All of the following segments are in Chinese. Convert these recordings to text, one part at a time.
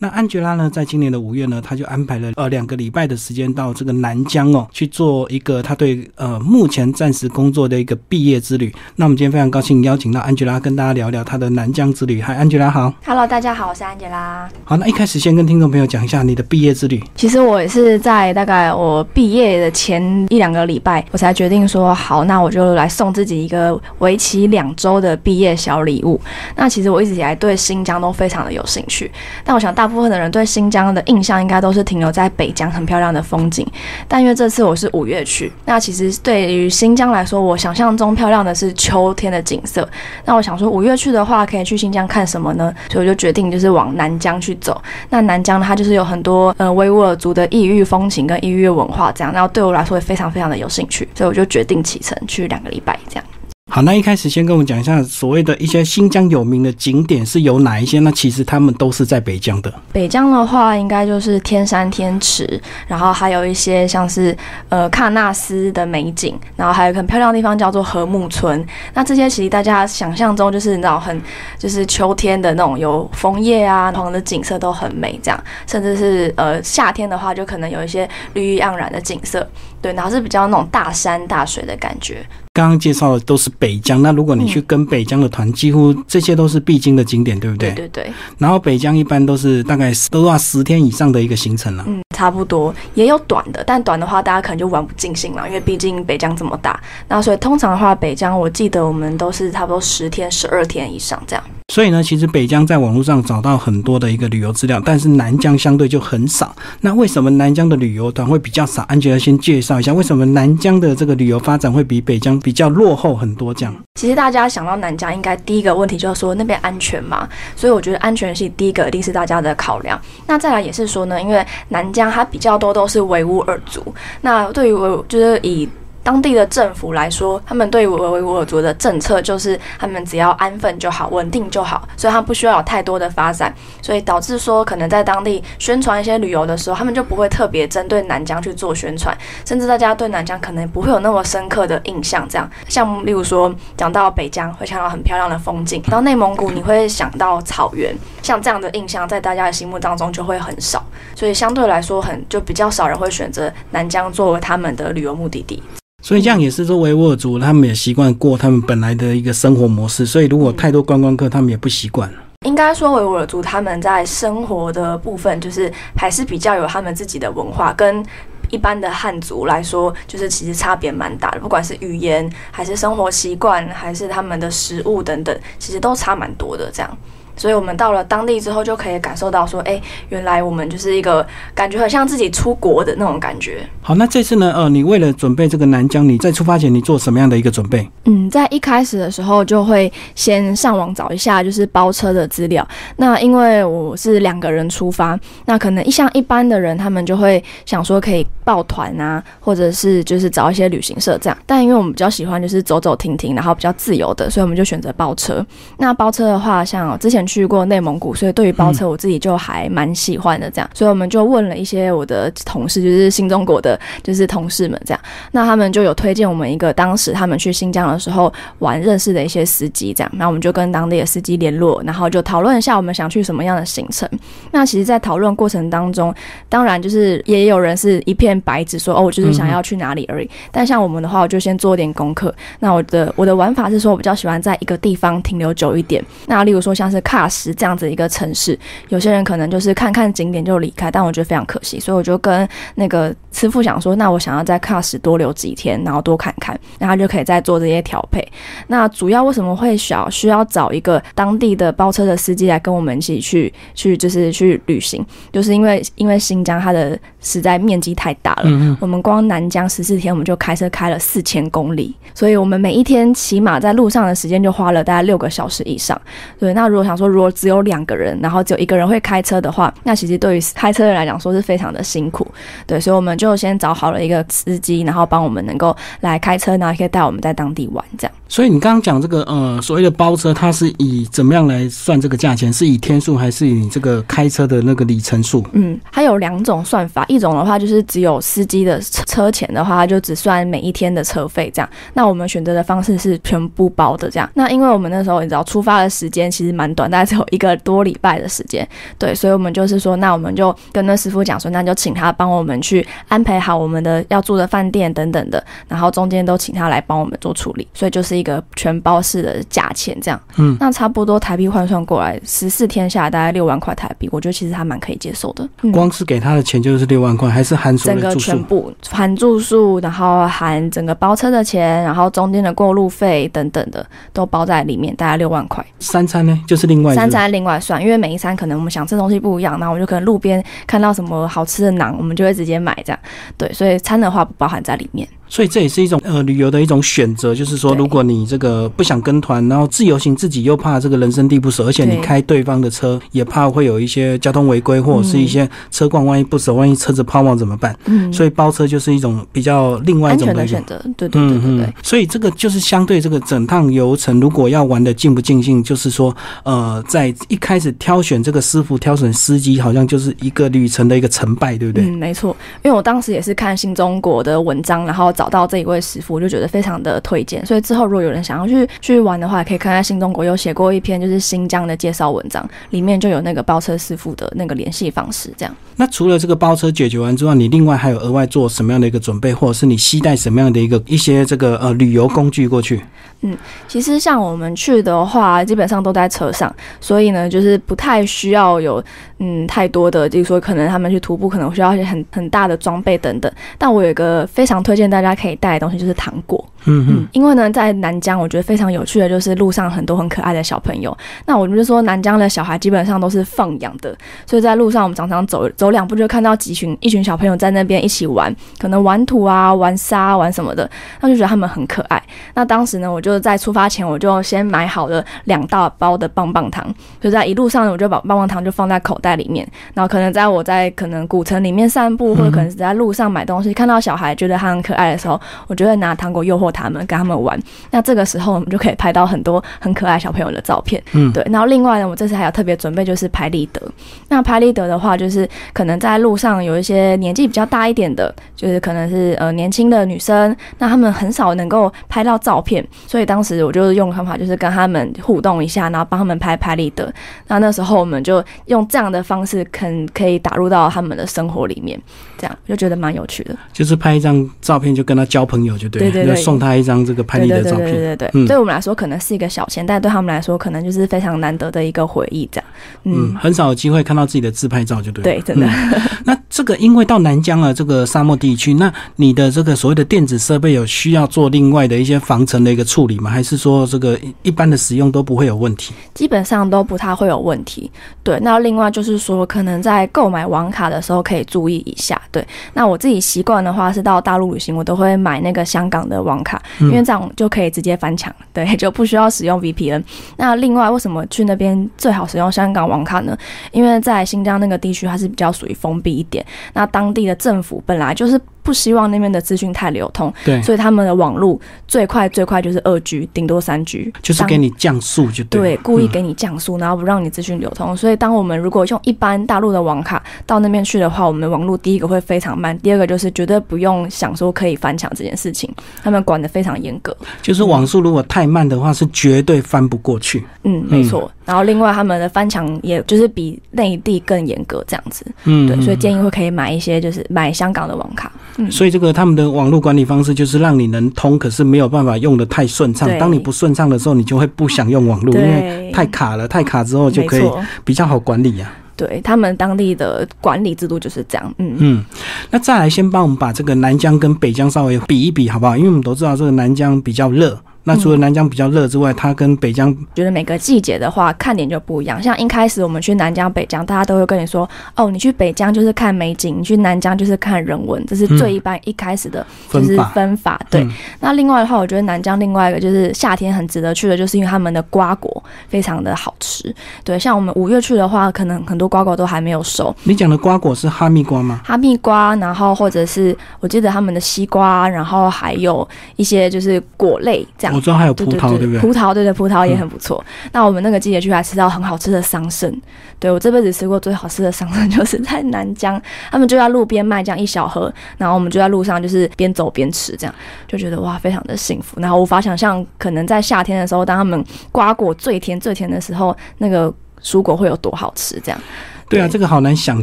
那安吉拉呢，在今年的五月呢，他就安排了呃两个礼拜的时间到这个南疆哦去做一个他对呃目前暂时工作的一个毕业之旅。那我们今天非常高兴邀请到安吉拉跟大家聊聊他的南疆之旅。嗨，安吉拉好。Hello，大家好，我是安吉拉。好，那一开始先跟听众朋友讲一下你的毕业之旅。其实我也是在大概我毕业的前一两个礼拜，我才决定说好，那我就来送自己一个为期两周的毕业小礼物。那其实我一直以来对新疆都非常的有兴趣，但我想大部分的人对新疆的印象应该都是停留在北疆很漂亮的风景。但因为这次我是五月去，那其实对于新疆来说，我想象中漂亮的是秋天的景色。那我想说五月去的话，可以去新疆看什么呢？所以我就决定就是往南疆去走。那南疆呢，它就是有很多呃维吾尔族的异域风情跟异域文化这样，然后对我来说也非常非常的有兴趣，所以我就决定启程去两个礼拜这样。好，那一开始先跟我们讲一下所谓的一些新疆有名的景点是有哪一些？那其实他们都是在北疆的。北疆的话，应该就是天山天池，然后还有一些像是呃喀纳斯的美景，然后还有很漂亮的地方叫做禾木村。那这些其实大家想象中就是那种很就是秋天的那种有枫叶啊，同的景色都很美，这样，甚至是呃夏天的话，就可能有一些绿意盎然的景色，对，然后是比较那种大山大水的感觉。刚刚介绍的都是北疆，那如果你去跟北疆的团，几乎这些都是必经的景点，对不对？对对对，然后北疆一般都是大概都要十天以上的一个行程了、嗯，差不多，也有短的，但短的话大家可能就玩不尽兴了，因为毕竟北疆这么大。那所以通常的话，北疆我记得我们都是差不多十天、十二天以上这样。所以呢，其实北疆在网络上找到很多的一个旅游资料，但是南疆相对就很少。那为什么南疆的旅游团会比较少？安吉拉先介绍一下，为什么南疆的这个旅游发展会比北疆比较落后很多？这样，其实大家想到南疆，应该第一个问题就是说那边安全嘛，所以我觉得安全是第一个，一定是大家的考量。那再来也是说呢，因为南疆它比较多都是维吾尔族，那对于维就是以当地的政府来说，他们对维维吾尔族的政策就是他们只要安分就好，稳定就好，所以他不需要有太多的发展，所以导致说可能在当地宣传一些旅游的时候，他们就不会特别针对南疆去做宣传，甚至大家对南疆可能不会有那么深刻的印象。这样，像例如说讲到北疆会看到很漂亮的风景，到内蒙古你会想到草原，像这样的印象在大家的心目当中就会很少，所以相对来说很就比较少人会选择南疆作为他们的旅游目的地。所以这样也是说维吾尔族他们也习惯过他们本来的一个生活模式，所以如果太多观光客，他们也不习惯。应该说，维吾尔族他们在生活的部分，就是还是比较有他们自己的文化，跟一般的汉族来说，就是其实差别蛮大的。不管是语言，还是生活习惯，还是他们的食物等等，其实都差蛮多的。这样。所以我们到了当地之后，就可以感受到说，哎，原来我们就是一个感觉很像自己出国的那种感觉。好，那这次呢，呃，你为了准备这个南疆，你在出发前你做什么样的一个准备？嗯，在一开始的时候就会先上网找一下就是包车的资料。那因为我是两个人出发，那可能一像一般的人，他们就会想说可以报团啊，或者是就是找一些旅行社这样。但因为我们比较喜欢就是走走停停，然后比较自由的，所以我们就选择包车。那包车的话，像之前去过内蒙古，所以对于包车我自己就还蛮喜欢的。这样，所以我们就问了一些我的同事，就是新中国的就是同事们这样，那他们就有推荐我们一个当时他们去新疆的时候玩认识的一些司机，这样，那我们就跟当地的司机联络，然后就讨论一下我们想去什么样的行程。那其实，在讨论过程当中，当然就是也有人是一片白纸说哦，我就是想要去哪里而已。但像我们的话，我就先做点功课。那我的我的玩法是说，我比较喜欢在一个地方停留久一点。那例如说像是喀什这样子一个城市，有些人可能就是看看景点就离开，但我觉得非常可惜，所以我就跟那个师傅想说，那我想要在喀什多留几天，然后多看看，然后就可以再做这些调配。那主要为什么会想需要找一个当地的包车的司机来跟我们一起去去就是去旅行，就是因为因为新疆它的实在面积太大了，嗯我们光南疆十四天我们就开车开了四千公里，所以我们每一天起码在路上的时间就花了大概六个小时以上。对，那如果想说如果只有两个人，然后只有一个人会开车的话，那其实对于开车的人来讲说是非常的辛苦。对，所以我们就先找好了一个司机，然后帮我们能够来开车，然后可以带我们在当地玩这样。所以你刚刚讲这个呃所谓的包车，它是以怎么样来算这个价钱？是以天数还是以你这个开车的那个里程数？嗯，它有两种算法，一种的话就是只有司机的车车钱的话，它就只算每一天的车费这样。那我们选择的方式是全部包的这样。那因为我们那时候你知道出发的时间其实蛮短短，大概只有一个多礼拜的时间。对，所以我们就是说，那我们就跟那师傅讲说，那就请他帮我们去安排好我们的要住的饭店等等的，然后中间都请他来帮我们做处理，所以就是一个全包式的价钱这样。嗯，那差不多台币换算过来，十四天下来大概六万块台币，我觉得其实还蛮可以接受的。嗯光是给他的钱就是六万块，还是含所整个有住宿？全部含住宿，然后含整个包车的钱，然后中间的过路费等等的都包在里面，大概六万块。三餐呢，就是另外三餐另外算，因为每一餐可能我们想吃的东西不一样，然后我们就可能路边看到什么好吃的馕，我们就会直接买这样。对，所以餐的话不包含在里面。所以这也是一种呃旅游的一种选择，就是说，如果你这个不想跟团，然后自由行自己又怕这个人生地不熟，而且你开对方的车也怕会有一些交通违规或者是一嗯些车况万一不熟，万一车子抛锚怎么办？嗯，所以包车就是一种比较另外一种的选择。对对对对对。嗯，所以这个就是相对这个整趟游程，如果要玩的尽不尽兴，就是说，呃，在一开始挑选这个师傅、挑选司机，好像就是一个旅程的一个成败，对不对？嗯，没错，因为我当时也是看新中国的文章，然后找到这一位师傅，我就觉得非常的推荐。所以之后如果有人想要去去玩的话，可以看看新中国有写过一篇就是新疆的介绍文章，里面就有那个包车师傅的那个联系方式，这样。那除了这个包车解决完之外，你另外还有额外做什么样的一个准备，或者是你携带什么样的一个一些这个呃旅游工具过去？嗯其实像我们去的话，基本上都在车上，所以呢，就是不太需要有嗯太多的，就是说可能他们去徒步可能需要一些很很大的装备等等。但我有一个非常推荐大家可以带的东西，就是糖果。嗯嗯，因为呢，在南疆，我觉得非常有趣的就是路上很多很可爱的小朋友。那我们就说，南疆的小孩基本上都是放养的，所以在路上我们常常走走两步就看到几群一群小朋友在那边一起玩，可能玩土啊、玩沙、玩什么的，那就觉得他们很可爱。那当时呢，我就在出发前我就先买好了两大包的棒棒糖，就在一路上呢，我就把棒棒糖就放在口袋里面，然后可能在我在可能古城里面散步，或者可能是在路上买东西，看到小孩觉得他很可爱的时候，我就会拿糖果诱惑他们，跟他们玩。那这个时候我们就可以拍到很多很可爱小朋友的照片。嗯对。然后另外呢，我这次还有特别准备就是拍立得。那拍立得的话，就是可能在路上有一些年纪比较大一点的，就是可能是呃年轻的女生，那他们很少能够拍到照片，所以当时我就用方法就是跟他们互动一下，然后帮他们拍拍立得。那那时候我们就用这样的方式，肯可以打入到他们的生活里面，这样我就觉得蛮有趣的。就是拍一张照片就跟他交朋友就对了，对对对送他一张这个拍立得照片对对对片。对对，嗯对我们来说可能是一个小钱，但对他们来说可能就是非常难得的一个回忆，这样。嗯，嗯，很少有机会看到自己的自拍照，就对了。对，真的。嗯 那这个因为到南疆了这个沙漠地区，那你的这个所谓的电子设备有需要做另外的一些防尘的一个处理吗？还是说这个一一般的使用都不会有问题？基本上都不太会有问题。对，那另外就是说，可能在购买网卡的时候可以注意一下。对，那我自己习惯的话是到大陆旅行，我都会买那个香港的网卡，嗯因为这样就可以直接翻墙，对，就不需要使用 VPN。那另外，为什么去那边最好使用香港网卡呢？因为在新疆那个地区，它是比较属于封闭一点，那当地的政府本来就是不希望那边的资讯太流通，对，所以他们的网络最快最快就是二 G，顶多三 G，就是给你降速就对。对，故意嗯给你降速，然后不让你资讯流通。所以，当我们如果用一般大陆的网卡到那边去的话，我们的网络第一个会非常慢，第二个就是绝对不用想说可以翻墙这件事情，他们管得非常严格。就是网速如果太慢的话，是绝对翻不过去。嗯，没错。然后，另外他们的翻墙也就是比内地更严格这样子。嗯，对，所以嗯建议会可以买一些就是买香港的网卡。嗯，所以这个他们的网络管理方式就是让你能通，可是没有办法用的太顺畅。对当你不顺畅的时候，你就会不想用网络，因为，太卡了，太卡之后就可以。比较好管理啊。对他们当地的管理制度就是这样。嗯嗯，那再来先帮我们把这个南疆跟北疆稍微比一比，好不好？因为我们都知道这个南疆比较热。那除了南疆比较热之外，它跟北疆觉得每个季节的话，看点就不一样。像一开始我们去南疆、北疆，大家都会跟你说，哦，你去北疆就是看美景，你去南疆就是看人文，这是最一般一开始的，就是分法。对，嗯那另外的话，我觉得南疆另外一个就是夏天很值得去的，就是因为他们的瓜果非常的好吃。对，像我们五月去的话，可能很多瓜果都还没有熟，你讲的瓜果是哈密瓜吗？哈密瓜，然后或者是我记得他们的西瓜，然后还有一些就是果类这样我知道还有葡萄，对不对？葡萄，对对，葡萄也很不错。那我们那个季节去还吃到很好吃的桑葚，对我这辈子吃过最好吃的桑葚 就是在南疆，他们就在路边卖这样一小盒，然后我们就在路上就是边走边吃，这样就觉得哇，非常的幸福。然后无法想象，可能在夏天的时候，当他们瓜果最甜最甜的时候，那个蔬果会有多好吃，这样。对啊，这个好难想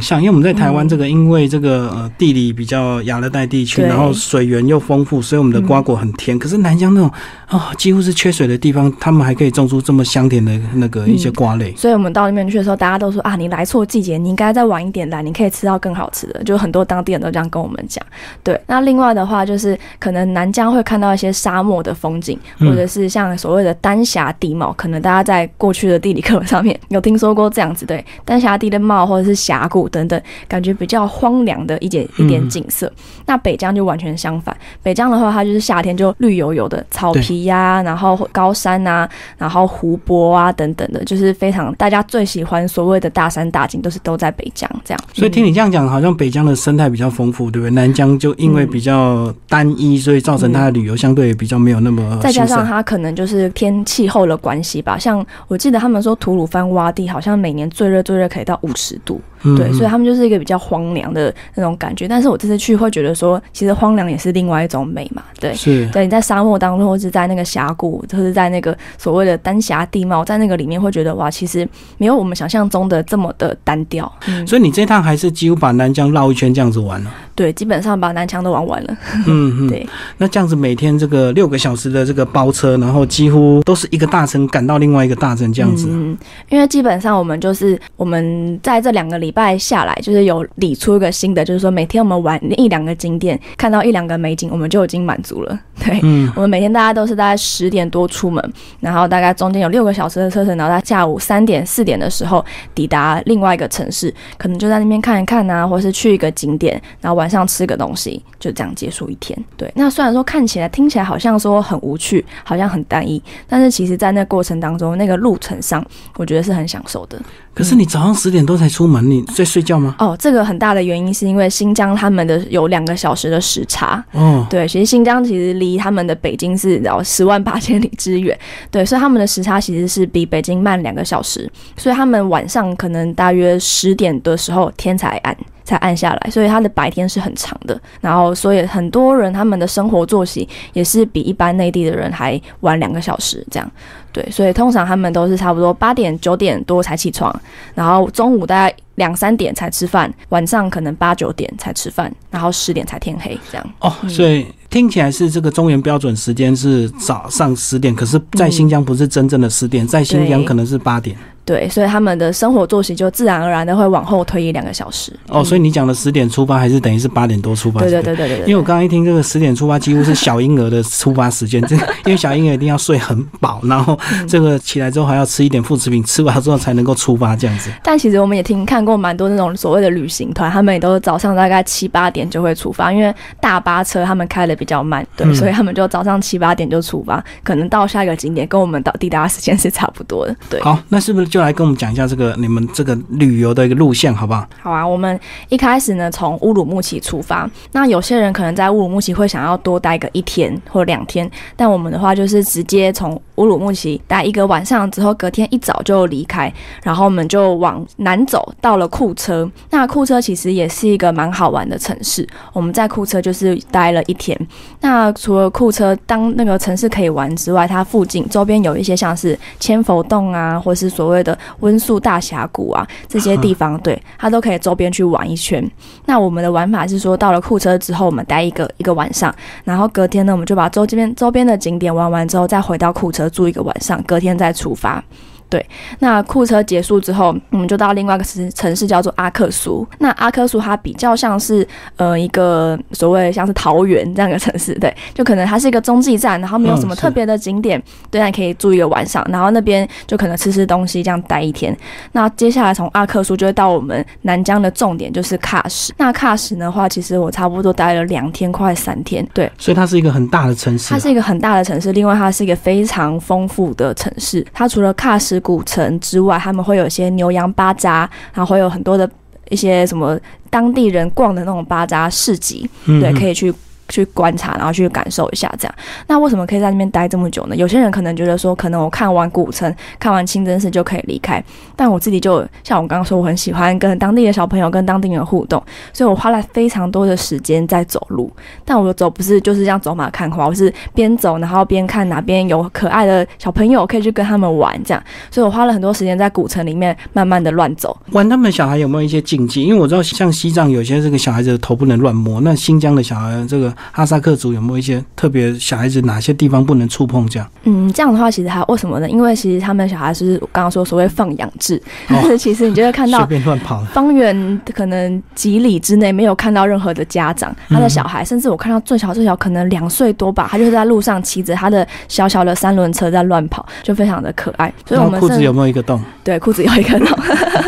象，因为我们在台湾这个，因为这个呃地理比较亚热带地区，然后水源又丰富，所以我们的瓜果很甜。可是南疆那种啊，几乎是缺水的地方，他们还可以种出这么香甜的那个一些瓜类。所以我们到那边去的时候，大家都说啊，你来错季节，你应该再晚一点来，你可以吃到更好吃的。就很多当地人都这样跟我们讲。对，那另外的话就是可能南疆会看到一些沙漠的风景，或者是像所谓的丹霞地貌，可能大家在过去的地理课本上面有听说过这样子。对，丹霞地的貌 或者是峡谷。等等，感觉比较荒凉的一点一点景色。那北疆就完全相反，北疆的话，它就是夏天就绿油油的草皮呀，然后高山啊，然后湖泊啊等等的，就是非常大家最喜欢所谓的大山大景，都是都在北疆这样。所以听你这样讲，好像北疆的生态比较丰富，对不对？南疆就因为比较单一，所以造成它的旅游相对比较没有那么。再加上它可能就是天气候的关系吧。像我记得他们说吐鲁番洼地好像每年最热最热可以到五十十度。对，所以他们就是一个比较荒凉的那种感觉。但是我这次去会觉得说，其实荒凉也是另外一种美嘛。对，是。对，你在沙漠当中，或是在那个峡谷，或是在那个所谓的丹霞地貌，在那个里面会觉得哇，其实没有我们想象中的这么的单调。嗯所以你这趟还是几乎把南疆绕一圈这样子玩了。对，基本上把南疆都玩完了。嗯嗯。对，那这样子每天这个六个小时的这个包车，然后几乎都是一个大城赶到另外一个大城这样子。嗯，因为基本上我们就是我们在这两个礼拜下来，就是有理出一个新的，就是说每天我们玩一两个景点，看到一两个美景，我们就已经满足了。对，嗯，我们每天大家都是大概十点多出门，然后大概中间有六个小时的车程，然后在下午三点四点的时候抵达另外一个城市，可能就在那边看一看啊，或是去一个景点，然后晚。晚上吃个东西，就这样结束一天。对，那虽然说看起来、听起来好像说很无趣，好像很单一，但是其实，在那过程当中，那个路程上，我觉得是很享受的。可是你早上十点多才出门，你在睡觉吗？哦，这个很大的原因是因为新疆他们的有两个小时的时差。哦，对，其实新疆其实离他们的北京是然后十万八千里之远。对，所以他们的时差其实是比北京慢两个小时，所以他们晚上可能大约十点的时候天才暗。才暗下来，所以他的白天是很长的。然后，所以很多人他们的生活作息也是比一般内地的人还晚两个小时这样。对，所以通常他们都是差不多八点九点多才起床，然后中午大概两三点才吃饭，晚上可能八九点才吃饭，然后十点才天黑这样。哦，所以听起来是这个中原标准时间是早上十点，可是在新疆不是真正的十点，在新疆可能是八点。对，所以他们的生活作息就自然而然的会往后推一两个小时。哦，所以你讲的十点出发，还是等于是八点多出发？对对对对对。因为我刚刚一听这个十点出发，几乎是小婴儿的出发时间，这因为小婴儿一定要睡很饱，然后这个起来之后还要吃一点副食品，吃完之后才能够出发这样子。但其实我们也听看过蛮多那种所谓的旅行团，他们也都是早上大概七八点就会出发，因为大巴车他们开的比较慢，对，所以他们就早上七八点就出发，可能到下一个景点跟我们到抵达时间是差不多的。对，好，那是不是就来跟我们讲一下这？个你们这个旅游的一个路线好不好？好啊，我们一开始呢从乌鲁木齐出发。那有些人可能在乌鲁木齐会想要多待个一天或两天，但我们的话就是直接从乌鲁木齐待一个晚上之后，隔天一早就离开，然后我们就往南走，到了库车。那库车其实也是一个蛮好玩的城市。我们在库车就是待了一天。那除了库车当那个城市可以玩之外，它附近周边有一些像是千佛洞啊，或是所谓的温宿。大峡谷啊，这些地方，对它都可以周边去玩一圈。那我们的玩法是说，到了库车之后，我们待一个一个晚上，然后隔天呢，我们就把周边周边的景点玩完之后，再回到库车住一个晚上，隔天再出发。对，那库车结束之后，我们就到另外一个城城市，叫做阿克苏。那阿克苏它比较像是呃一个所谓像是桃园这样的城市，对，就可能它是一个中继站，然后没有什么特别的景点，对，那可以住一个晚上，然后那边就可能吃吃东西，这样待一天。那接下来从阿克苏就会到我们南疆的重点，就是喀什。那喀什的话，其实我差不多待了两天，快三天。对，所以它是一个很大的城市。它是一个很大的城市，另外它是一个非常丰富的城市。它除了喀什。古城之外，他们会有一些牛羊巴扎，然后会有很多的一些什么当地人逛的那种巴扎市集，对，可以去去观察，然后去感受一下这样。那为什么可以在那边待这么久呢？有些人可能觉得说，可能我看完古城、看完清真寺就可以离开，但我自己就像我刚刚说，我很喜欢跟当地的小朋友、跟当地人互动，所以我花了非常多的时间在走路。但我走不是就是这样走马看花，我是边走然后边看哪边有可爱的小朋友可以去跟他们玩这样。所以我花了很多时间在古城里面慢慢的乱走。玩他们小孩有没有一些禁忌？因为我知道像西藏有些这个小孩子的头不能乱摸，那新疆的小孩这个哈萨克族有没有一些特别小孩子哪些地方不能触碰？这样，嗯，这样的话其实还为什么呢？因为其实他们小孩是刚刚说所谓放养制，但是 其实你就会看到 随便乱跑，方圆可能几里之内没有看到任何的家长，他的小孩，甚至我看到最小最小可能两岁多吧，他就是在路上骑着他的小小的三轮车在乱跑，就非常的可爱。所以我们裤子有没有一个洞？对，裤子有一个洞，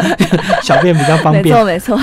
小便比较方便。没错没错，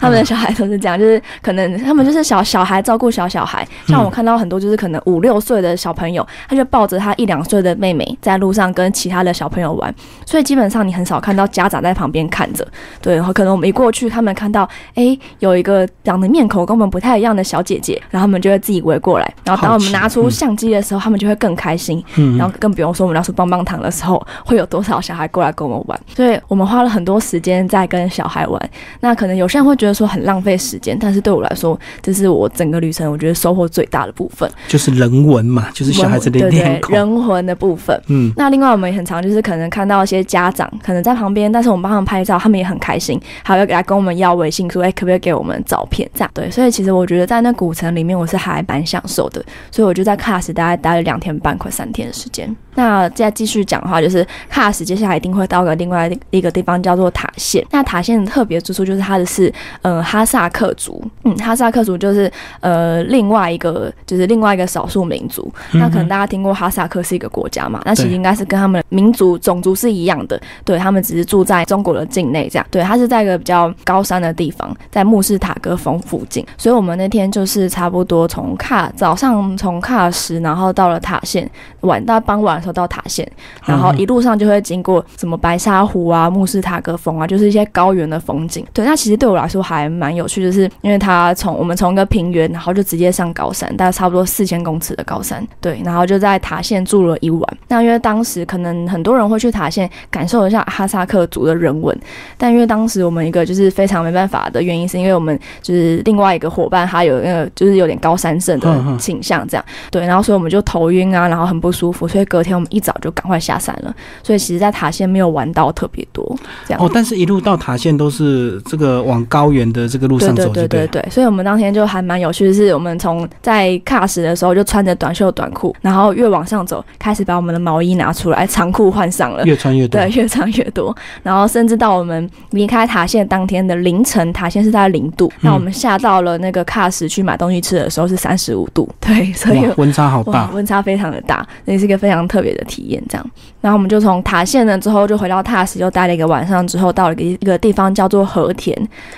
他们的小孩都是这样，就是可能他们就是小小孩照顾小小孩，像我看到很多就是可能五六岁的小朋友，他就抱着他一两岁的妹妹在路上跟其他的小朋友玩，所以基本上你很少看到家长在旁边看着。对，然后可能我们一过去，他们看到哎有一个长得面孔跟我们不太一样的小姐姐，然后他们就会自己围过来，然后当我们拿出相机的时候，他们就会更开心。嗯，然后更不用说我们拿出棒棒糖的时候，会有多少小孩过来跟我们玩。所以我们花了很多时间在跟小孩玩。那可能有些人会觉得说很浪费时间，但是对我来说，这是我整个旅程我觉得收获最大的部分，就是人文嘛，就是小孩子的脸孔，人魂的部分。嗯，那另外我们也很常就是可能看到一些家长可能在旁边，但是我们帮他们拍照，他们也很开心，还要给他跟我们要微信，说哎可不可以给我们照片？这样对，所以其实我觉得在那古城里面，我是还蛮享受的。所以我就在喀什大概待了两天半，快三天的时间。那再继续讲的话，就是喀什接下来一定会到个另外一个地方叫做塔县。那塔县的特别之处就是它的是呃哈萨克族，嗯，哈萨克族就是呃另外一个就是另外一个少数民族。那可能大家听过哈萨克是一个国家嘛？那其实应该是跟他们民族种族是一样的，对他们只是住在中国的境内这样。对，它是在一个比较高山的地方，在穆斯塔格峰附近。所以我们那天就是差不多从喀早上从喀什，然后到了塔县，晚到傍晚的时候。到塔县，然后一路上就会经过什么白沙湖啊、穆斯塔格峰啊，就是一些高原的风景。对，那其实对我来说还蛮有趣，就是因为它从我们从一个平原，然后就直接上高山，大概差不多四千公尺的高山。对，然后就在塔县住了一晚。那因为当时可能很多人会去塔县感受一下哈萨克族的人文，但因为当时我们一个就是非常没办法的原因，是因为我们就是另外一个伙伴他有那个就是有点高山症的倾向，这样对，然后所以我们就头晕啊，然后很不舒服，所以隔天。我们一早就赶快下山了，所以其实，在塔县没有玩到特别多这样。哦，但是一路到塔县都是这个往高原的这个路上走，对对对对。所以我们当天就还蛮有趣的是，我们从在喀什的时候就穿着短袖短裤，然后越往上走，开始把我们的毛衣拿出来，长裤换上了，越穿越多，对，越穿越多。然后甚至到我们离开塔县当天的凌晨，塔县是在零度，那我们下到了那个喀什去买东西吃的时候是三十五度，对，所以温差好大，温差非常的大，那是一个非常特别。的体验这样，然后我们就从塔县了之后就回到塔什，又待了一个晚上之后，到了一个地方叫做和田。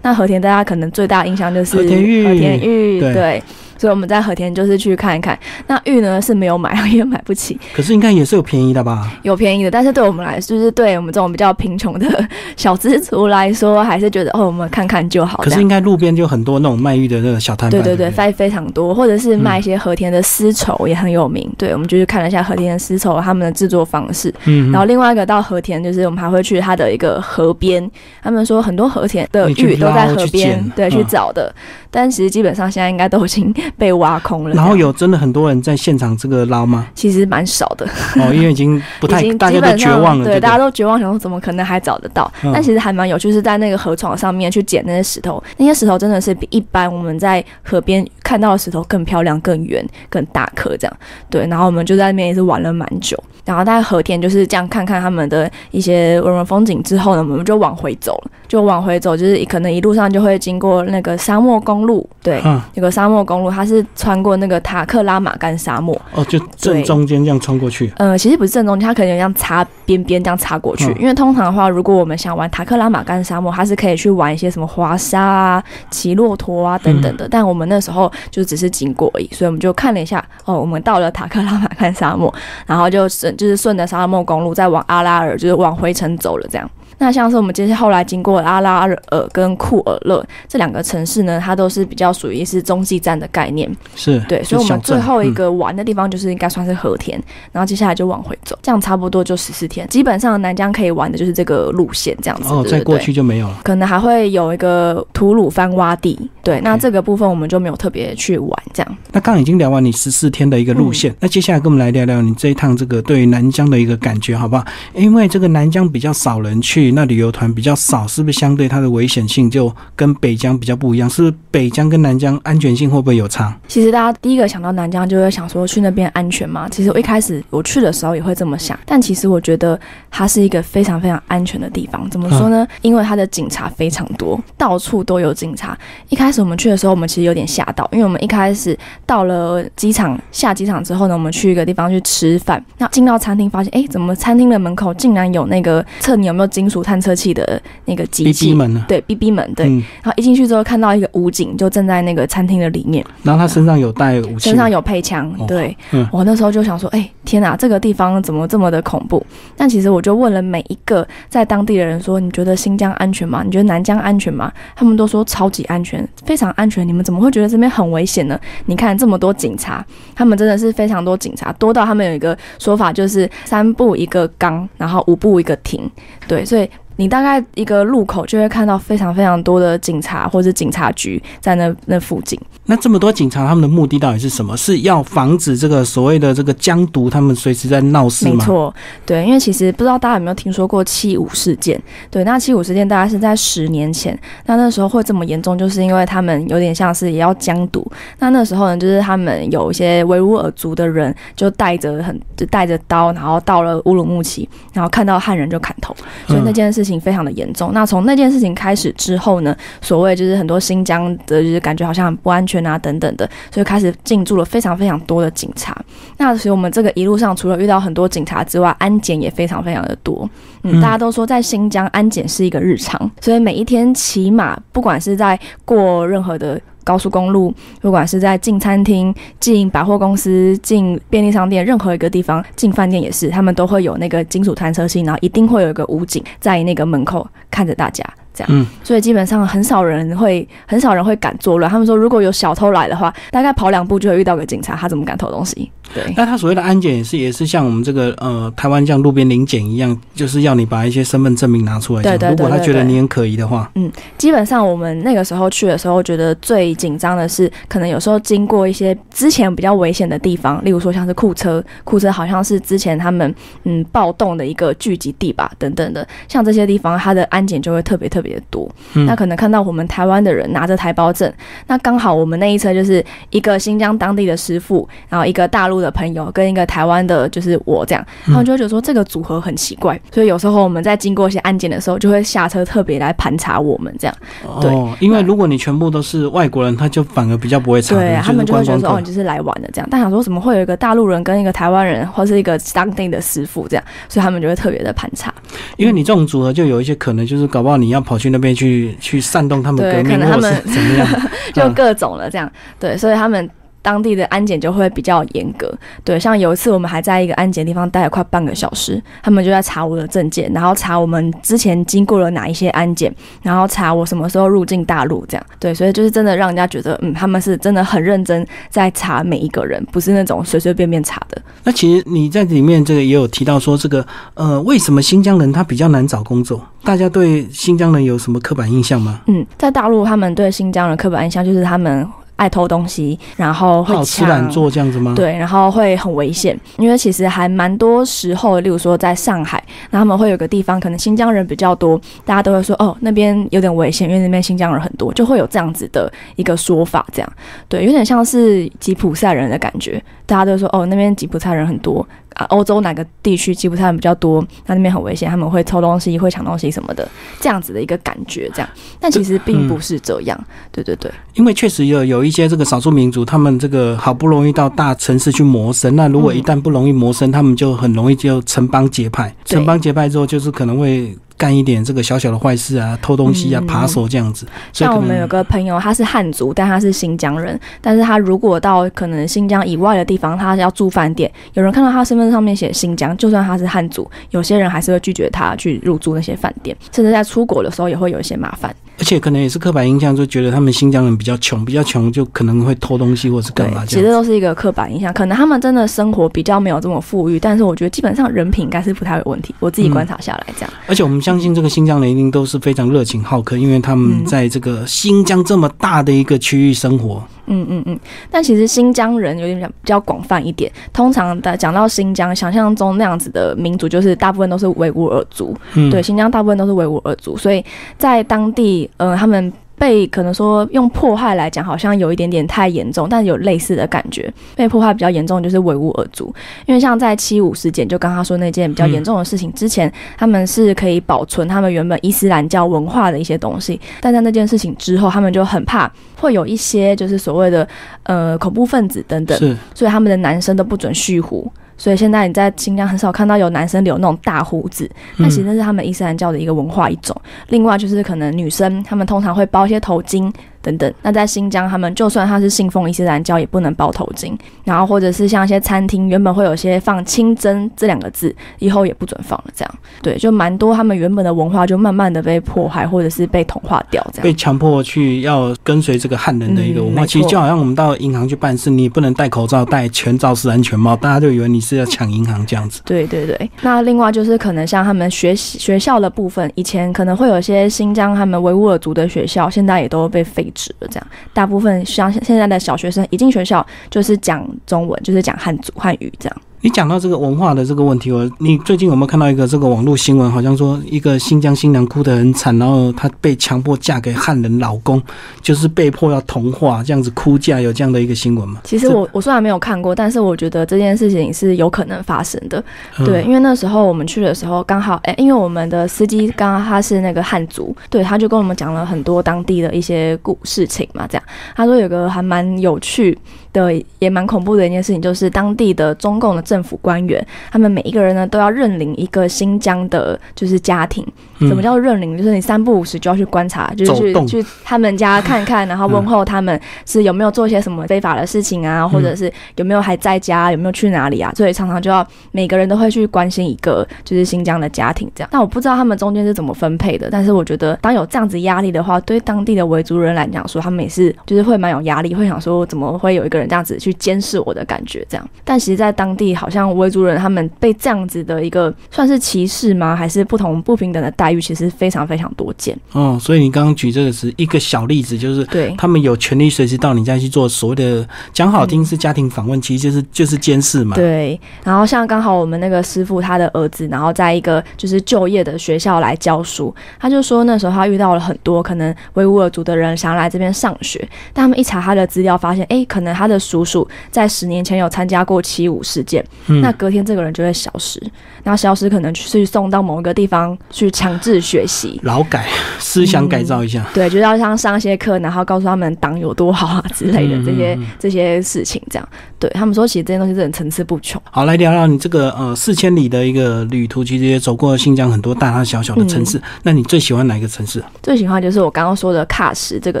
那和田大家可能最大印象就是和田玉，和田玉对。所以我们在和田就是去看一看，那玉呢是没有买，也买不起。可是应该也是有便宜的吧？有便宜的，但是对我们来，就是对我们这种比较贫穷的小资族来说，还是觉得哦，我们看看就好。可是应该路边就很多那种卖玉的那个小摊对对对，非非常多，或者是卖一些和田的丝绸也很有名。对，我们就去看了一下和田的丝绸他们的制作方式。嗯。然后另外一个到和田，就是我们还会去它的一个河边，他们说很多和田的玉都在河边，对，去找的。但其实基本上现在应该都已经 被挖空了。然后有真的很多人在现场这个捞吗？其实蛮少的哦，因为已经 不太，大家都绝望了。对，大家都绝望，想说怎么可能还找得到？但其实还蛮有，就是在那个河床上面去捡那些石头，那些石头真的是比一般我们在河边看到的石头更漂亮、更圆、更大颗这样。对，然后我们就在那边也是玩了蛮久。然后在和田就是这样看看他们的一些人文风景之后呢，我们就往回走了。就往回走，就是可能一路上就会经过那个沙漠公路，对，有个沙漠公路，它是穿过那个塔克拉玛干沙漠。哦，就正中间这样穿过去。呃，其实不是正中间，它可能这样擦边边这样擦过去。因为通常的话，如果我们想玩塔克拉玛干沙漠，它是可以去玩一些什么滑沙啊、骑骆驼啊等等的。但我们那时候就只是经过而已，所以我们就看了一下，哦，我们到了塔克拉玛干沙漠，然后就顺就是顺着沙漠公路再往阿拉尔，就是往回程走了这样。那像是我们接下后来经过阿拉尔跟库尔勒这两个城市呢，它都是比较属于是中继站的概念。是对，所以我们最后一嗯个玩的地方就是应该算是和田，然后接下来就往回走，这样差不多就十四天。基本上南疆可以玩的就是这个路线这样子。哦，对对对再过去就没有了。可能还会有一个吐鲁番洼地，对，那这个部分我们就没有特别去玩这样。那刚刚已经聊完你十四天的一个路线，那接下来跟我们来聊聊你这一趟这个对南疆的一个感觉，好不好？因为这个南疆比较少人去，那旅游团比较少，是不是相对它的危险性就跟北疆比较不一样？是不是北疆跟南疆安全性会不会有差？其实大家第一个想到南疆，就会想说去那边安全吗？其实我一开始我去的时候也会这么想，但其实我觉得它是一个非常非常安全的地方。怎么说呢？因为它的警察非常多，到处都有警察。一开始我们去的时候，我们其实有点吓到，因为我们一开始到了机场，下机场之后呢，我们去一个地方去吃饭。那进到餐厅，发现哎，怎么餐厅的门口竟然有那个测你有没有金属探测器的那个机逼器？逼门呢？对，B B 门对。嗯，然后一进去之后，看到一个武警就站在那个餐厅的里面。然后他身上有带武器，身上有配枪哦，对、嗯我那时候就想说，哎、天哪，这个地方怎么这么的恐怖？但其实我就问了每一个在当地的人说，你觉得新疆安全吗？你觉得南疆安全吗？他们都说超级安全，非常安全。你们怎么会觉得这边很危险呢？你看这么多警察，他们真的是非常多警察，多到他们有一个说法就是三步一个岗，然后五步一个亭，对，所以。你大概一个路口就会看到非常非常多的警察或者警察局在那那附近。那这么多警察，他们的目的到底是什么？是要防止这个所谓的这个疆独，他们随时在闹事吗？没错，对，因为其实不知道大家有没有听说过七五事件？对，那七五事件大概是在十年前，那那时候会这么严重，就是因为他们有点像是也要疆独。那那时候呢，就是他们有一些维吾尔族的人就带着很就带着刀，然后到了乌鲁木齐，然后看到汉人就砍头，所以那件事情非常的严重。那从那件事情开始之后呢，所谓就是很多新疆的，就是感觉好像很不安全啊等等的，所以开始进驻了非常非常多的警察。那所以我们这个一路上除了遇到很多警察之外，安检也非常非常的多。嗯，嗯大家都说在新疆安检是一个日常，所以每一天起码不管是在过任何的。高速公路，不管是在进餐厅、进百货公司、进便利商店，任何一个地方，进饭店也是，他们都会有那个金属探测器，然后一定会有一个武警在那个门口看着大家，这样。嗯，所以基本上很少人会很少人会敢作乱。他们说，如果有小偷来的话，大概跑两步就会遇到个警察，他怎么敢偷东西？对。那他所谓的安检也是也是像我们这个呃台湾像路边临检一样，就是要你把一些身份证明拿出来讲。对对对如果他觉得你很可疑的话，嗯基本上我们那个时候去的时候，觉得最紧张的是，可能有时候经过一些之前比较危险的地方，例如说像是库车，库车好像是之前他们嗯暴动的一个聚集地吧，等等的，像这些地方，它的安检就会特别特别的多。嗯那可能看到我们台湾的人拿着台胞证，那刚好我们那一车就是一个新疆当地的师傅，然后一个大陆的朋友跟一个台湾的，就是我这样，他们就会觉得说这个组合很奇怪，所以有时候我们在经过一些案件的时候，就会下车特别来盘查我们这样。对哦，因为如果你全部都是外国人，他就反而比较不会查的，对他们就会觉得说，哦，你就是来玩的这样。但想说，怎么会有一个大陆人跟一个台湾人，或是一个当地的师傅这样？所以他们就会特别的盘查。因为你这种组合就有一些可能就是搞不好你要跑去那边去去煽动他们对革命，或者怎么样？嗯就各种了这样。对，所以他们当地的安检就会比较严格。对，像有一次我们还在一个安检地方待了快半个小时，他们就在查我的证件，然后查我们之前经过了哪一些安检，然后查我什么时候入境大陆这样。对，所以就是真的让人家觉得，嗯，他们是真的很认真在查每一个人，不是那种随随便便查的。那其实你在里面这个也有提到说，这个呃，为什么新疆人他比较难找工作？大家对新疆人有什么刻板印象吗？嗯，在大陆他们对新疆人刻板印象就是他们爱偷东西，然后会好吃懒。做这样子吗？，对，然后会很危险，因为其实还蛮多时候，例如说在上海，那他们会有个地方，可能新疆人比较多，大家都会说哦那边有点危险，因为那边新疆人很多，就会有这样子的一个说法，这样对，有点像是吉普赛人的感觉，大家都说哦那边吉普赛人很多啊，欧洲哪个地区吉普赛人比较多，那那边很危险，他们会偷东西、会抢东西什么的，这样子的一个感觉，这样，但其实并不是这样，对对对。因为确实有有一些这个少数民族，他们这个好不容易到大城市去谋生，那如果嗯。一旦不容易谋生，他们就很容易就城邦结派，对。城邦结派之后，就是可能会干一点这个小小的坏事啊，偷东西啊，嗯扒手这样子。像我们有个朋友，他是汉族，但他是新疆人，但是他如果到可能新疆以外的地方，他要住饭店，有人看到他身份上面写新疆，就算他是汉族，有些人还是会拒绝他去入住那些饭店，甚至在出国的时候也会有一些麻烦。而且可能也是刻板印象，就觉得他们新疆人比较穷，比较穷就可能会偷东西或是干嘛，其实。都是一个刻板印象，可能他们真的生活比较没有这么富裕，但是我觉得基本上人品应该是不太有问题。我自己观察下来，这样。而且我们相信这个新疆人一定都是非常热情好客，因为他们嗯在这个新疆这么大的一个区域生活。嗯嗯嗯，但其实新疆人有点比较广泛一点。通常的讲到新疆，想象中那样子的民族，就是大部分都是维吾尔族。嗯，对，新疆大部分都是维吾尔族，所以在当地，呃，他们被可能说用迫害来讲，好像有一点点太严重，但有类似的感觉。被迫害比较严重的就是维吾尔族，因为像在七五事件，就刚刚说那件比较严重的事情之前，他们是可以保存他们原本伊斯兰教文化的一些东西，但在那件事情之后，他们就很怕会有一些就是所谓的呃恐怖分子等等，是所以他们的男生都不准蓄胡。所以现在你在新疆很少看到有男生留那种大胡子，那其实那是他们伊斯兰教的一个文化一种。另外就是可能女生她们通常会包一些头巾等等。那在新疆，他们就算他是信奉伊斯兰教，也不能包头巾。然后或者是像一些餐厅，原本会有些放清真这两个字，以后也不准放了。这样对，就蛮多他们原本的文化就慢慢的被迫害，或者是被同化掉。这样被强迫去要跟随这个汉人的一个文化，嗯其实就好像我们到银行去办事，你不能戴口罩、戴全罩式安全帽，大家就以为你是要抢银行这样子。对对对，那另外就是可能像他们学习学校的部分，以前可能会有些新疆他们维吾尔族的学校，现在也都被废止了。这样，大部分像现在的小学生一进学校就是讲中文，就是讲汉族汉语这样。你讲到这个文化的这个问题，我你最近有没有看到一个这个网络新闻？好像说一个新疆新娘哭得很惨，然后她被强迫嫁给汉人老公，就是被迫要同化，这样子哭嫁，有这样的一个新闻吗？其实我我虽然没有看过，但是我觉得这件事情是有可能发生的。嗯对，因为那时候我们去的时候刚好，哎、因为我们的司机刚刚他是那个汉族，对，他就跟我们讲了很多当地的一些故事情嘛，这样。他说有个还蛮有趣的，也蛮恐怖的一件事情，就是当地的中共的政府官员，他们每一个人呢都要认领一个新疆的，就是家庭。嗯什么叫认领？就是你三不五时就要去观察，就是去去他们家看看，然后问候他们是有没有做些什么非法的事情啊，或者是有没有还在家，有没有去哪里啊？所以常常就要每个人都会去关心一个就是新疆的家庭这样。但我不知道他们中间是怎么分配的，但是我觉得当有这样子压力的话，对当地的维族人来讲说，他们也是就是会蛮有压力，会想说怎么会有一个人这样子去监视我的感觉这样。但其实，在当地好像维族人他们被这样子的一个算是歧视吗？还是不同不平等的待遇，其实非常非常多见。哦，所以你刚刚举这个是一个小例子，就是对。他们有权利随时到你家去做所谓的讲好听是家庭访问，其实就是就是监视嘛。对，然后像刚好我们那个师傅他的儿子，然后在一个就是就业的学校来教书，他就说那时候他遇到了很多可能维吾尔族的人想要来这边上学，但他们一查他的资料，发现哎，可能他的叔叔在十年前有参加过七五事件，嗯那隔天这个人就会消失，然后消失可能去送到某一个地方去强制学习。劳改思想改造一下。对，就是要像上一些课，然后告诉他们党有多好啊之类的嗯这些这些事情，这样。对他们说，其实这些东西真的层次不穷。好，来聊聊你这个呃四千里的一个旅途，其实也走过新疆很多大大小小的城嗯市。那你最喜欢哪一个城市？最喜欢就是我刚刚说的喀什这个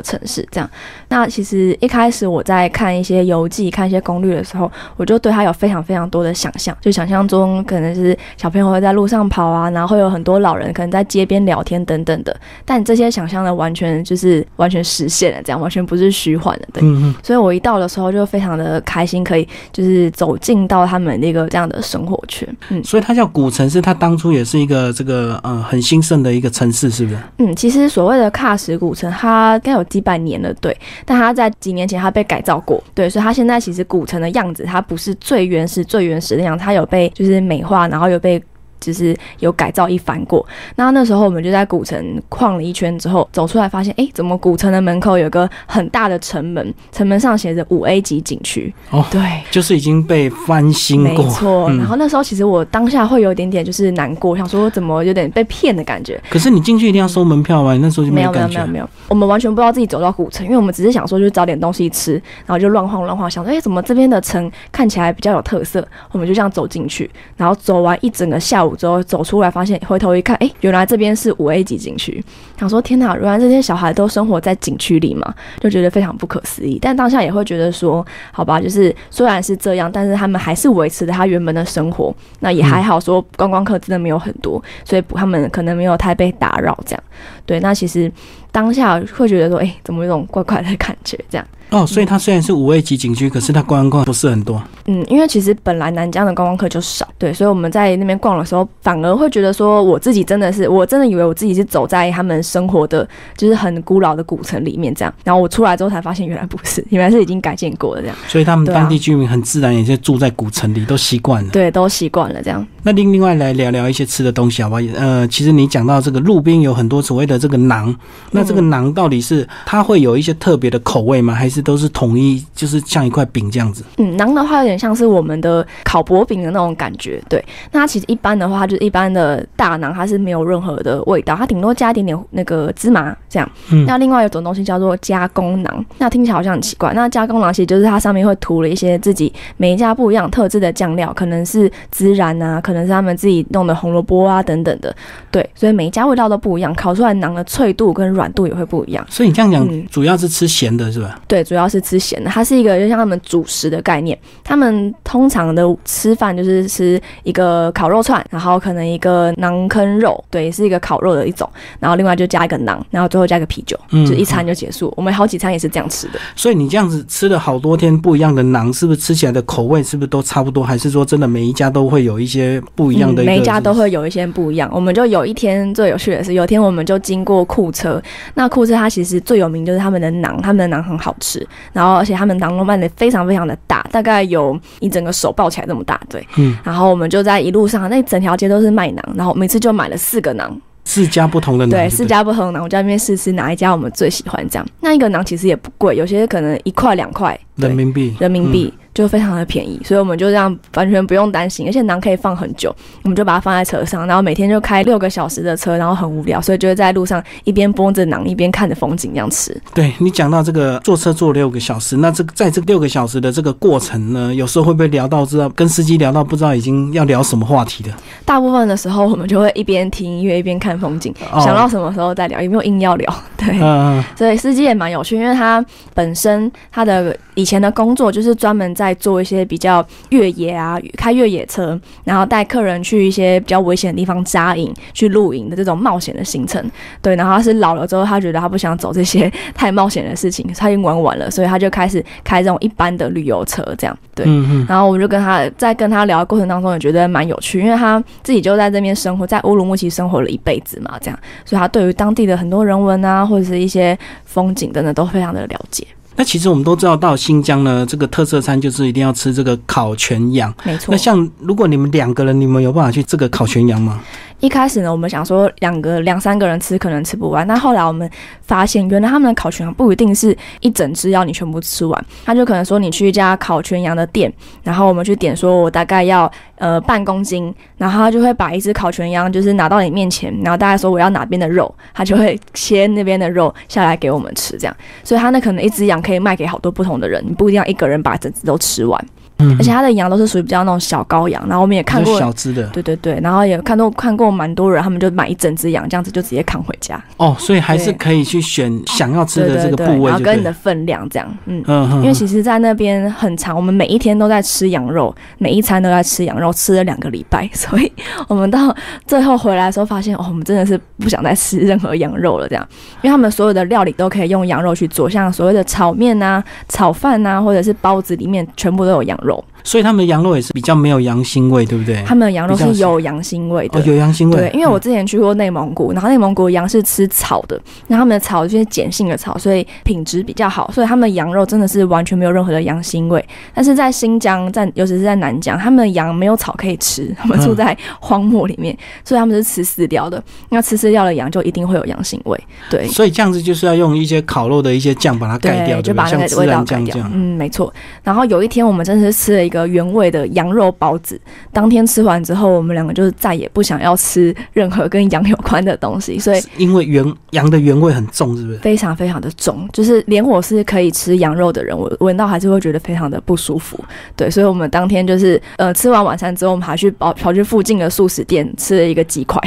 城市，这样。那其实一开始我在看一些游记、看一些攻略的时候，我就对它有非常非常多的想象，就想象中可能是小朋友会在路上跑啊，然后会有很多老人可能在街边聊天等等的。但这些想象呢，完全就是完全实现了，这样完全不是虚幻的，对。嗯嗯，所以我一到的时候就非常的开心，可以就是走进到他们那个这样的生活圈。嗯所以它叫古城市，它当初也是一个这个呃很兴盛的一个城市，是不是？嗯，其实所谓的喀什古城，它应该有几百年了，对。但它在几年前它被改造过，对，所以它现在其实古城的样子，它不是最原始、最原始的样子，它有被就是美化，然后有被。就是有改造一番过，那那时候我们就在古城逛了一圈之后，走出来发现，哎，怎么古城的门口有个很大的城门，城门上写着五 A 级景区。哦对，就是已经被翻新过没过。错。嗯然后那时候其实我当下会有一点点就是难过，想说怎么有点被骗的感觉。可是你进去一定要收门票吗？你那时候就没有没有感觉。没有没有，我们完全不知道自己走到古城，因为我们只是想说就是找点东西吃，然后就乱晃乱晃，想说哎、怎么这边的城看起来比较有特色，我们就这样走进去，然后走完一整个下午之后走出来，发现回头一看，哎，原来这边是五 A 级景区。想说天哪，原来这些小孩都生活在景区里嘛，就觉得非常不可思议。但当下也会觉得说，好吧，就是虽然是这样，但是他们还是维持着他原本的生活。那也还好，说观光客真的没有很多，所以他们可能没有太被打扰。这样，对，那其实当下会觉得说，哎，怎么有种怪怪的感觉？这样。哦，所以它虽然是五 A 级景区，可是它观光客不是很多。嗯，因为其实本来南疆的观光客就少，对，所以我们在那边逛的时候，反而会觉得说，我自己真的是，我真的以为我自己是走在他们生活的，就是很古老的古城里面这样。然后我出来之后才发现，原来不是，原来是已经改建过了这样。所以他们当地居民很自然也就住在古城里，都习惯了。对，都习惯了这样。那另另外来聊聊一些吃的东西好不好？呃，其实你讲到这个路边有很多所谓的这个馕，那这个馕到底是它会有一些特别的口味吗？还是都是统一？就是像一块饼这样子。嗯，馕的话有点像是我们的烤薄饼的那种感觉。对，那它其实一般的话就是一般的大馕，它是没有任何的味道，它顶多加一点点那个芝麻这样。嗯，那另外有种东西叫做加工馕，那听起来好像很奇怪。那加工馕其实就是它上面会涂了一些自己每一家不一样特制的酱料，可能是孜然啊，可能是他们自己弄的红萝卜啊等等的。对，所以每一家味道都不一样，烤出来馕的脆度跟软度也会不一样。所以你这样讲，主要是吃咸的是吧？对，主要是吃咸的。它是一个就像他们主食的概念，他们通常的吃饭就是吃一个烤肉串，然后可能一个馕坑肉，对，是一个烤肉的一种，然后另外就加一个馕，然后最后加一个啤酒，嗯就一餐就结束。我们好几餐也是这样吃的。所以你这样子吃了好多天不一样的馕，是不是吃起来的口味是不是都差不多？还是说真的每一家都会有一些不一样的？每一家都会有一些不一样。我们就有一天最有趣的是，有一天我们就经过库车，那库车它其实最有名就是他们的馕，他们的馕很好吃，然后而且。他们馕都卖的非常非常的大，大概有一整个手抱起来这么大，对。嗯。然后我们就在一路上，那整条街都是卖馕，然后每次就买了四个馕，四家不同的馕，对，四家不同的馕，我在那边试吃哪一家我们最喜欢，这样。那一个馕其实也不贵，有些可能一块两块人民币，人民币。就非常的便宜，所以我们就这样完全不用担心，而且囊可以放很久，我们就把它放在车上，然后每天就开六个小时的车，然后很无聊，所以就会在路上一边剥着囊一边看着风景这样吃。对你讲到这个坐车坐六个小时，那这个在这六个小时的这个过程呢，有时候会不会聊到知道跟司机聊到不知道已经要聊什么话题的？大部分的时候我们就会一边听音乐一边看风景，想到什么时候再聊，有没有硬要聊？对，嗯所以司机也蛮有趣，因为他本身他的以前的工作就是专门在做一些比较越野啊，开越野车，然后带客人去一些比较危险的地方扎营、去露营的这种冒险的行程。对，然后他是老了之后，他觉得他不想走这些太冒险的事情，他已经玩完了，所以他就开始开这种一般的旅游车，这样。对，然后我就跟他在跟他聊的过程当中，也觉得蛮有趣，因为他自己就在这边生活在乌鲁木齐生活了一辈子嘛，这样，所以他对于当地的很多人文啊，或者是一些风景等等，都非常的了解。那其实我们都知道，到新疆呢，这个特色餐就是一定要吃这个烤全羊。没错。那像如果你们两个人，你们有办法去这个烤全羊吗？一开始呢，我们想说两个两三个人吃可能吃不完，但后来我们发现，原来他们的烤全羊不一定是一整只要你全部吃完，他就可能说你去一家烤全羊的店，然后我们去点说我大概要呃半公斤，然后他就会把一只烤全羊就是拿到你面前，然后大概说我要哪边的肉，他就会切那边的肉下来给我们吃，这样，所以他那可能一只羊可以卖给好多不同的人，你不一定要一个人把整只都吃完。而且它的羊都是属于比较那种小羔羊，然后我们也看过小只的，对对对，然后也看到看过蛮多人，他们就买一整只羊，这样子就直接扛回家。哦，所以还是可以去选想要吃的这个部位，然后跟你的分量这样，嗯。嗯，因为其实，在那边很长，我们每一天都在吃羊肉，每一餐都在吃羊肉，吃了两个礼拜，所以我们到最后回来的时候，发现哦，我们真的是不想再吃任何羊肉了，这样，因为他们所有的料理都可以用羊肉去做，像所谓的炒面啊、炒饭啊，或者是包子里面全部都有羊肉。所以他们的羊肉也是比较没有羊腥味，对不对？他们的羊肉是有羊腥味的，有羊腥味。对，因为我之前去过内蒙古，然后内蒙古羊是吃草的，然后他们的草就是碱性的草，所以品质比较好，所以他们的羊肉真的是完全没有任何的羊腥味。但是在新疆，在尤其是在南疆，他们的羊没有草可以吃，他们住在荒漠里面，所以他们是吃饲料的。那吃饲料的羊就一定会有羊腥味。对，所以这样子就是要用一些烤肉的一些酱把它盖掉，就把那个味道盖掉。嗯，没错。然后有一天我们真的是吃了一。个原味的羊肉包子。当天吃完之后，我们两个就是再也不想要吃任何跟羊有关的东西，所以因为原羊的原味很重，是不是？非常非常的重，就是连我是可以吃羊肉的人，我闻到还是会觉得非常的不舒服。对，所以我们当天就是呃吃完晚餐之后，我们还去跑跑去附近的素食店吃了一个鸡块，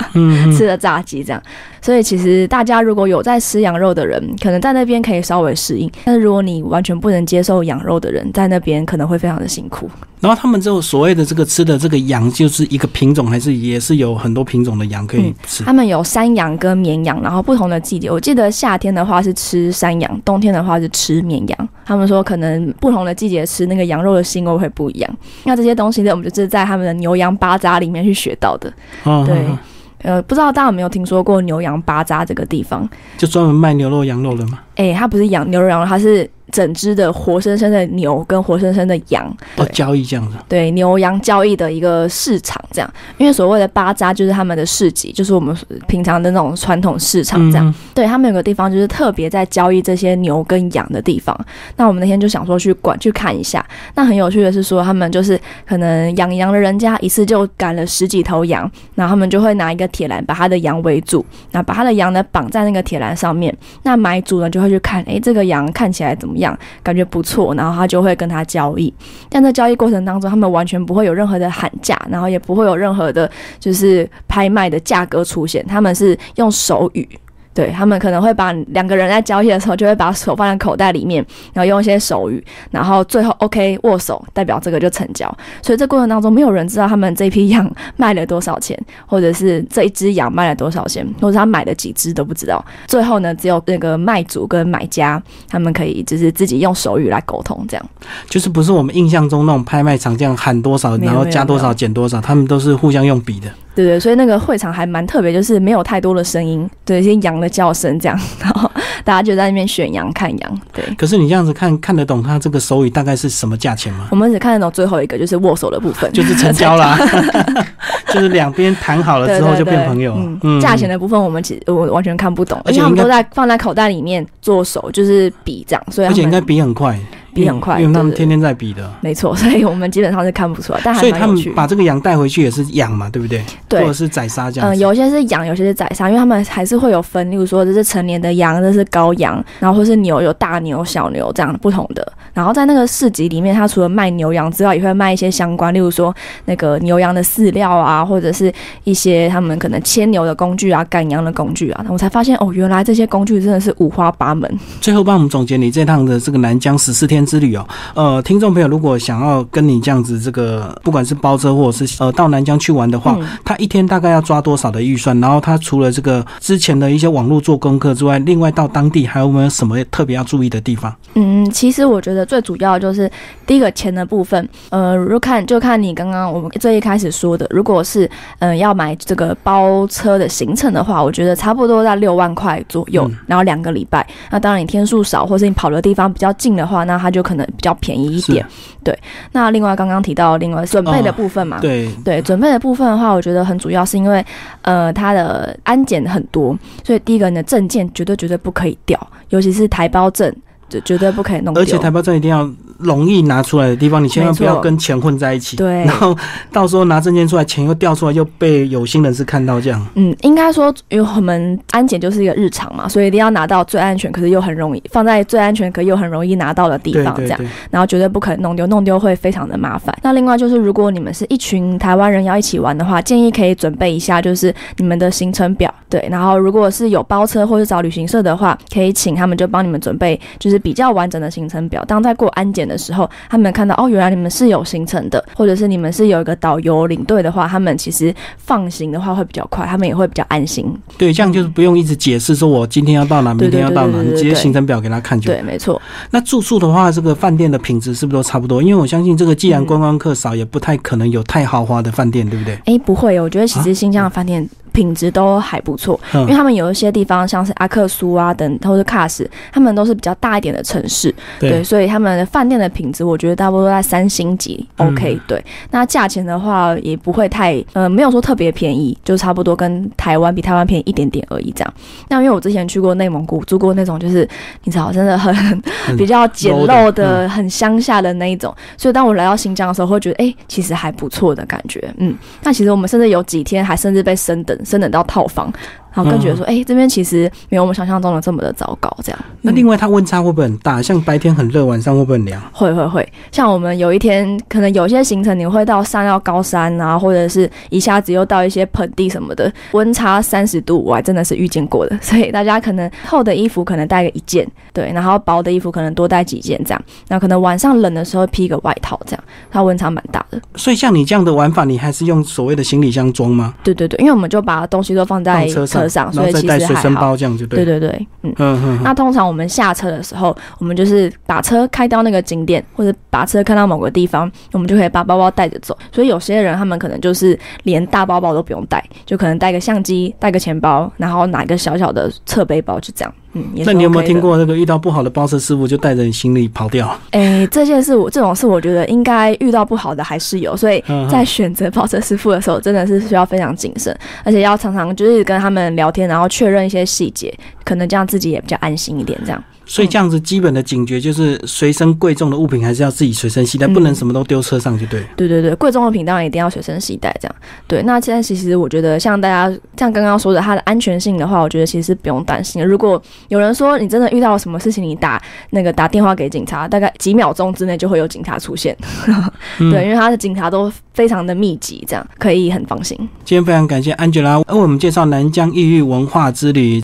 吃了炸鸡这样。所以其实大家如果有在吃羊肉的人，可能在那边可以稍微适应；但是如果你完全不能接受羊肉的人，在那边可能会非常的辛苦。然后他们就所谓的这个吃的这个羊，就是一个品种，还是也是有很多品种的羊可以吃？他们有山羊跟绵羊，然后不同的季节，我记得夏天的话是吃山羊，冬天的话是吃绵羊。他们说可能不同的季节吃那个羊肉的腥味会不一样。那这些东西呢，我们就是在他们的牛羊巴扎里面去学到的。对。呃，不知道大家有没有听说过牛羊巴扎这个地方？就专门卖牛肉、羊肉的吗？哎，它不是羊牛肉、羊肉，它是。整只的活生生的牛跟活生生的羊，哦，交易这样子，对牛羊交易的一个市场，这样，因为所谓的巴扎就是他们的市集，就是我们平常的那种传统市场，这样，对他们有个地方就是特别在交易这些牛跟羊的地方。那我们那天就想说去管去看一下。那很有趣的是说，他们就是可能养羊的人家一次就赶了十几头羊，然后他们就会拿一个铁栏把他的羊围住，那把他的羊呢绑在那个铁栏上面。那买主呢就会去看，哎，这个羊看起来怎么？样感觉不错，然后他就会跟他交易。但在交易过程当中，他们完全不会有任何的喊价，然后也不会有任何的，就是拍卖的价格出现。他们是用手语。对他们可能会把两个人在交易的时候，就会把手放在口袋里面，然后用一些手语，然后最后 OK 握手，代表这个就成交。所以这过程当中，没有人知道他们这批羊卖了多少钱，或者是这一只羊卖了多少钱，或者他买了几只都不知道。最后呢，只有那个卖主跟买家他们可以就是自己用手语来沟通，这样。就是不是我们印象中那种拍卖场这样喊多少，然后加多少减多少，他们都是互相用笔的。对对，所以那个会场还蛮特别，就是没有太多的声音，对一些羊的叫声这样，然后大家就在那边选羊看羊。对，可是你这样子看看得懂他这个手语大概是什么价钱吗？我们只看得懂最后一个，就是握手的部分，就是成交啦，就是两边谈好了之后就变朋友。嗯，价钱的部分我们其实我完全看不懂，而且他们都在放在口袋里面做手，就是比这样，所以而且应该比很快。比很快，因为他们天天在比的，没错，所以我们基本上是看不出来。但所以他们把这个羊带回去也是养嘛，对不对？对，或者是宰杀这样。嗯，有些是养，有些是宰杀，因为他们还是会有分，例如说这是成年的羊，这是羔羊，然后或是牛有大牛、小牛这样不同的。然后在那个市集里面，他除了卖牛羊之外，也会卖一些相关，例如说那个牛羊的饲料啊，或者是一些他们可能牵牛的工具啊、赶羊的工具啊。我才发现哦，原来这些工具真的是五花八门。最后帮我们总结你这趟的这个南疆十四天之旅哦。呃，听众朋友，如果想要跟你这样子，这个不管是包车或者是呃到南疆去玩的话，他一天大概要抓多少的预算？然后他除了这个之前的一些网络做功课之外，另外到当地还有没有什么特别要注意的地方？嗯，其实我觉得最主要就是第一个钱的部分。呃，如果看就看你刚刚我们最一开始说的，如果是嗯要买这个包车的行程的话，我觉得差不多在六万块左右，然后两个礼拜。那当然你天数少，或是你跑的地方比较近的话，那它就可能比较便宜。一点，对。那另外刚刚提到另外准备的部分嘛，对对，准备的部分的话，我觉得很主要是因为呃，它的安检很多，所以第一个你的证件绝对绝对不可以掉，尤其是台胞证，就绝对不可以弄。而且台胞证一定要。容易拿出来的地方，你千万不要跟钱混在一起。对，然后到时候拿证件出来，钱又掉出来，又被有心人士看到这样。嗯，应该说，因为我们安检就是一个日常嘛，所以一定要拿到最安全，可是又很容易放在最安全，可又很容易拿到的地方，这样。然后绝对不可能弄丢，弄丢会非常的麻烦。那另外就是，如果你们是一群台湾人要一起玩的话，建议可以准备一下，就是你们的行程表。对，然后如果是有包车或者找旅行社的话，可以请他们就帮你们准备，就是比较完整的行程表。当在过安检的时候，他们看到哦，原来你们是有行程的，或者是你们是有一个导游领队的话，他们其实放行的话会比较快，他们也会比较安心。对，这样就是不用一直解释说我今天要到哪，明天要到哪，你直接行程表给他看就。对，没错。那住宿的话，这个饭店的品质是不是都差不多？因为我相信这个既然观光客少，也不太可能有太豪华的饭店，对不对？哎，不会，我觉得其实新疆的饭店。品质都还不错，因为他们有一些地方，像是阿克苏啊等，或者喀什，他们都是比较大一点的城市，对，所以他们的饭店的品质，我觉得大部分都在三星级，OK，对。那价钱的话，也不会太，呃，没有说特别便宜，就差不多跟台湾比台湾便宜一点点而已，这样。那因为我之前去过内蒙古，住过那种就是你知道，真的很比较简陋的、很乡下的那一种。所以当我来到新疆的时候，会觉得哎，其实还不错的感觉。嗯，那其实我们甚至有几天还甚至被升等，升等到套房。然后更觉得说，哎，这边其实没有我们想象中的这么的糟糕。这样，那另外它温差会不会很大？像白天很热，晚上会不会很凉？会会会。像我们有一天，可能有些行程你会到上到高山啊，或者是一下子又到一些盆地什么的，温差三十度，我还真的是遇见过的。所以大家可能厚的衣服可能带个一件，对，然后薄的衣服可能多带几件这样。那可能晚上冷的时候披个外套这样，它温差蛮大的。所以像你这样的玩法，你还是用所谓的行李箱装吗？对对对，因为我们就把东西都放在车上，所以其实。随身包这样就对，对对对，嗯嗯。那通常我们下车的时候，我们就是把车开到那个景点，或者把车开到某个地方，我们就可以把包包带着走。所以有些人他们可能就是连大包包都不用带，就可能带个相机、带个钱包，然后拿一个小小的侧背包，就这样。嗯，那你有没有听过那个遇到不好的包车师傅就带着你行李跑掉？哎，这件事我这种事我觉得应该遇到不好的还是有，所以在选择包车师傅的时候真的是需要非常谨慎，而且要常常就是跟他们聊天，然后确认一些细节，可能这样自己也比较安心一点，这样。所以这样子基本的警觉就是随身贵重的物品还是要自己随身携带，不能什么都丢车上就对。对对对，贵重物品当然一定要随身携带，这样。对，那现在其实我觉得像大家像刚刚说的，它的安全性的话，我觉得其实不用担心。如果有人说你真的遇到了什么事情，你打那个打电话给警察，大概几秒钟之内就会有警察出现。对，因为他的警察都非常的密集，这样可以很放心。今天非常感谢 Angela 为我们介绍南疆异域文化之旅。